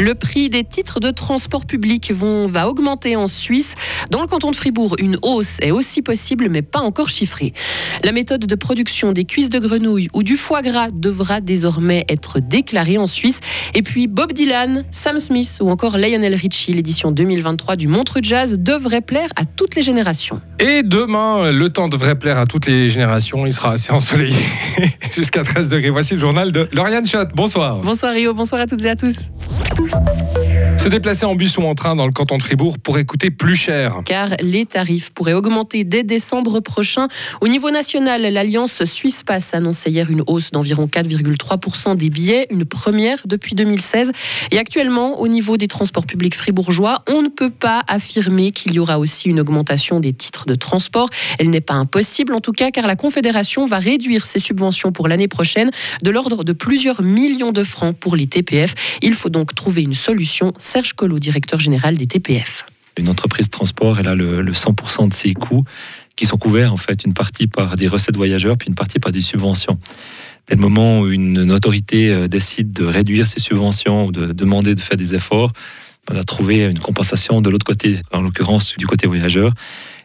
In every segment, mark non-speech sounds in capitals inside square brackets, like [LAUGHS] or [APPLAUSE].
Le prix des titres de transport public vont, va augmenter en Suisse. Dans le canton de Fribourg, une hausse est aussi possible, mais pas encore chiffrée. La méthode de production des cuisses de grenouille ou du foie gras devra désormais être déclarée en Suisse. Et puis Bob Dylan, Sam Smith ou encore Lionel Richie, l'édition 2023 du Montreux Jazz devrait plaire à toutes les générations. Et demain, le temps devrait plaire à toutes les générations. Il sera assez ensoleillé [LAUGHS] jusqu'à 13 degrés. Voici le journal de Lauriane Schott. Bonsoir. Bonsoir Rio, bonsoir à toutes et à tous. Thank you. Se déplacer en bus ou en train dans le canton de Fribourg pourrait coûter plus cher. Car les tarifs pourraient augmenter dès décembre prochain. Au niveau national, l'Alliance Suisse Pass annonçait hier une hausse d'environ 4,3% des billets, une première depuis 2016. Et actuellement, au niveau des transports publics fribourgeois, on ne peut pas affirmer qu'il y aura aussi une augmentation des titres de transport. Elle n'est pas impossible en tout cas, car la Confédération va réduire ses subventions pour l'année prochaine de l'ordre de plusieurs millions de francs pour les TPF. Il faut donc trouver une solution Serge Collot, directeur général des TPF. Une entreprise de transport, elle a le, 100% de ses coûts qui sont couverts en fait une partie par des recettes voyageurs puis une partie par des subventions. Dès le moment où une, autorité euh, décide de réduire ses subventions ou de demander de faire des efforts, on a trouvé une compensation de l'autre côté, en l'occurrence du côté voyageur.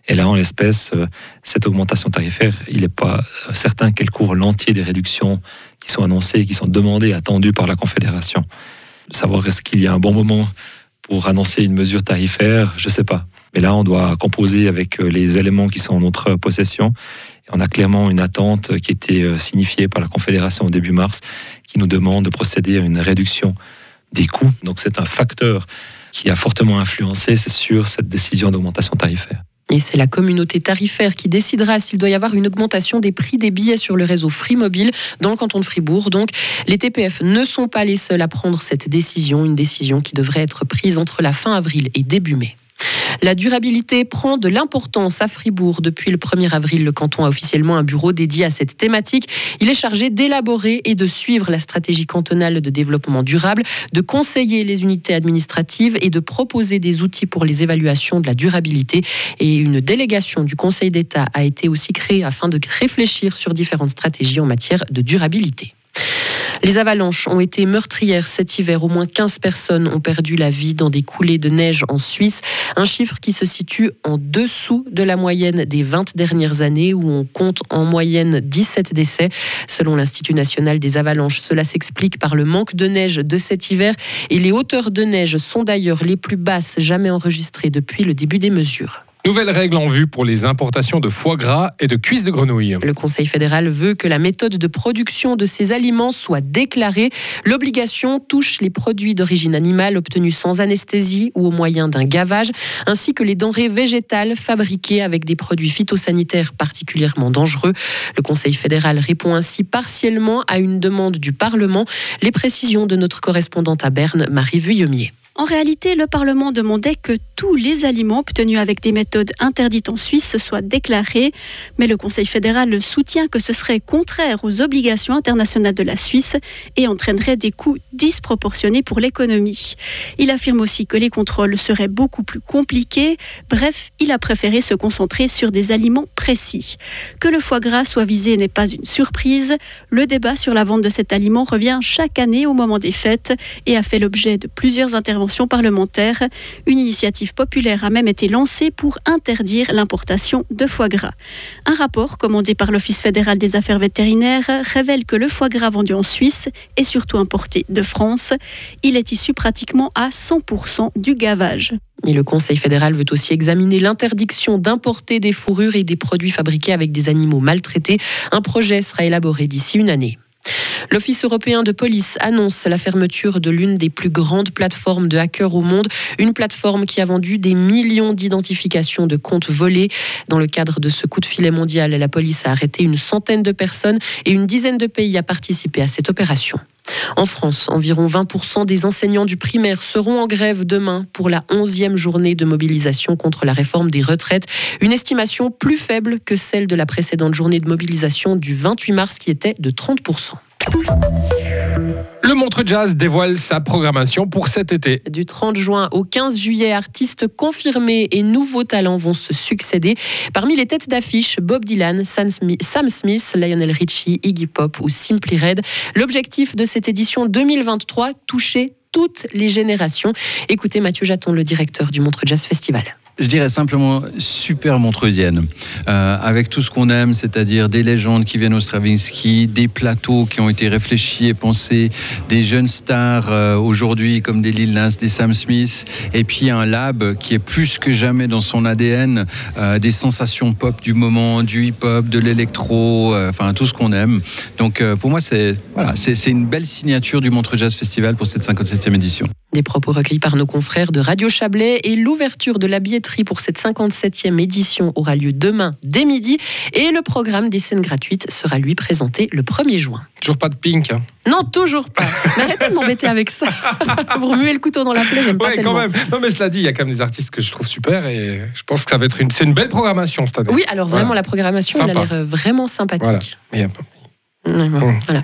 Et là, en l'espèce, euh, cette augmentation tarifaire, il n'est pas certain qu'elle couvre l'entier des réductions qui sont annoncées, qui sont demandées, attendues par la Confédération. Savoir est-ce qu'il y a un bon moment pour annoncer une mesure tarifaire, je ne sais pas. Mais là, on doit composer avec euh, les éléments qui sont en notre possession. Et on a clairement une attente qui été euh, signifiée par la Confédération au début mars, qui nous demande de procéder à une réduction des coûts. Donc c'est un facteur qui a fortement influencé, c'est cette décision d'augmentation tarifaire. Et c'est la communauté tarifaire qui décidera s'il doit y avoir une augmentation des prix des billets sur le réseau Free Mobile dans le canton de Fribourg. Donc, les TPF ne sont pas les seuls à prendre cette décision, une décision qui devrait être prise entre la fin avril et début mai. La durabilité prend de l'importance à Fribourg. Depuis le 1er avril, le canton a officiellement un bureau dédié à cette thématique. Il est chargé d'élaborer et de suivre la stratégie cantonale de développement durable, de conseiller les unités administratives et de proposer des outils pour les évaluations de la durabilité. Et une délégation du Conseil d'État a été aussi créée afin de réfléchir sur différentes stratégies en matière de durabilité. Les avalanches ont été meurtrières cet hiver. Au moins 15 personnes ont perdu la vie dans des coulées de neige en Suisse. Un chiffre qui se situe en dessous de la moyenne des 20 dernières années où on compte en moyenne 17 décès. Selon l'Institut national des avalanches, cela s'explique par le manque de neige de cet hiver et les hauteurs de neige sont d'ailleurs les plus basses jamais enregistrées depuis le début des mesures. Nouvelles règles en vue pour les importations de foie gras et de cuisses de grenouille. Le Conseil fédéral veut que la méthode de production de ces aliments soit déclarée. L'obligation touche les produits d'origine animale obtenus sans anesthésie ou au moyen d'un gavage, ainsi que les denrées végétales fabriquées avec des produits phytosanitaires particulièrement dangereux. Le Conseil fédéral répond ainsi partiellement à une demande du Parlement. Les précisions de notre correspondante à Berne, Marie Vuillemier. En réalité, le Parlement demandait que tous les aliments obtenus avec des méthodes interdites en Suisse soient déclarés, mais le Conseil fédéral soutient que ce serait contraire aux obligations internationales de la Suisse et entraînerait des coûts disproportionnés pour l'économie. Il affirme aussi que les contrôles seraient beaucoup plus compliqués. Bref, il a préféré se concentrer sur des aliments précis. Que le foie gras soit visé n'est pas une surprise. Le débat sur la vente de cet aliment revient chaque année au moment des fêtes et a fait l'objet de plusieurs interventions parlementaire. Une initiative populaire a même été lancée pour interdire l'importation de foie gras. Un rapport commandé par l'Office fédéral des affaires vétérinaires révèle que le foie gras vendu en Suisse est surtout importé de France. Il est issu pratiquement à 100% du gavage. Et le Conseil fédéral veut aussi examiner l'interdiction d'importer des fourrures et des produits fabriqués avec des animaux maltraités. Un projet sera élaboré d'ici une année. L'Office européen de police annonce la fermeture de l'une des plus grandes plateformes de hackers au monde, une plateforme qui a vendu des millions d'identifications de comptes volés. Dans le cadre de ce coup de filet mondial, la police a arrêté une centaine de personnes et une dizaine de pays a participé à cette opération. En France, environ 20% des enseignants du primaire seront en grève demain pour la 11e journée de mobilisation contre la réforme des retraites. Une estimation plus faible que celle de la précédente journée de mobilisation du 28 mars qui était de 30%. Le Montre Jazz dévoile sa programmation pour cet été. Du 30 juin au 15 juillet, artistes confirmés et nouveaux talents vont se succéder. Parmi les têtes d'affiche, Bob Dylan, Sam Smith, Lionel Richie, Iggy Pop ou Simply Red. L'objectif de cette édition 2023, toucher toutes les générations. Écoutez Mathieu Jaton, le directeur du Montreux Jazz Festival. Je dirais simplement super montreusienne, euh, avec tout ce qu'on aime, c'est-à-dire des légendes qui viennent au Stravinsky, des plateaux qui ont été réfléchis et pensés, des jeunes stars euh, aujourd'hui comme des Lil Nas, des Sam Smith, et puis un lab qui est plus que jamais dans son ADN, euh, des sensations pop du moment, du hip-hop, de l'électro, euh, enfin tout ce qu'on aime. Donc euh, pour moi, c'est voilà, c'est une belle signature du Montreux Jazz Festival pour cette 57e édition. Des propos recueillis par nos confrères de Radio Chablais et l'ouverture de la billetterie pour cette 57e édition aura lieu demain dès midi et le programme des scènes gratuites sera lui présenté le 1er juin. Toujours pas de pink. hein. Non, toujours pas. Mais arrêtez de m'embêter avec ça. [LAUGHS] Vous remuez le couteau dans la plaie, j'aime pas tellement. quand même. Non, mais cela dit, il y a quand même des artistes que je trouve super et je pense que ça va être une, c'est une belle programmation cette année. Oui, alors vraiment, Voilà. la programmation, elle a Sympa. l'air euh, vraiment Voilà. sympathique. Mais il y a pas- voilà.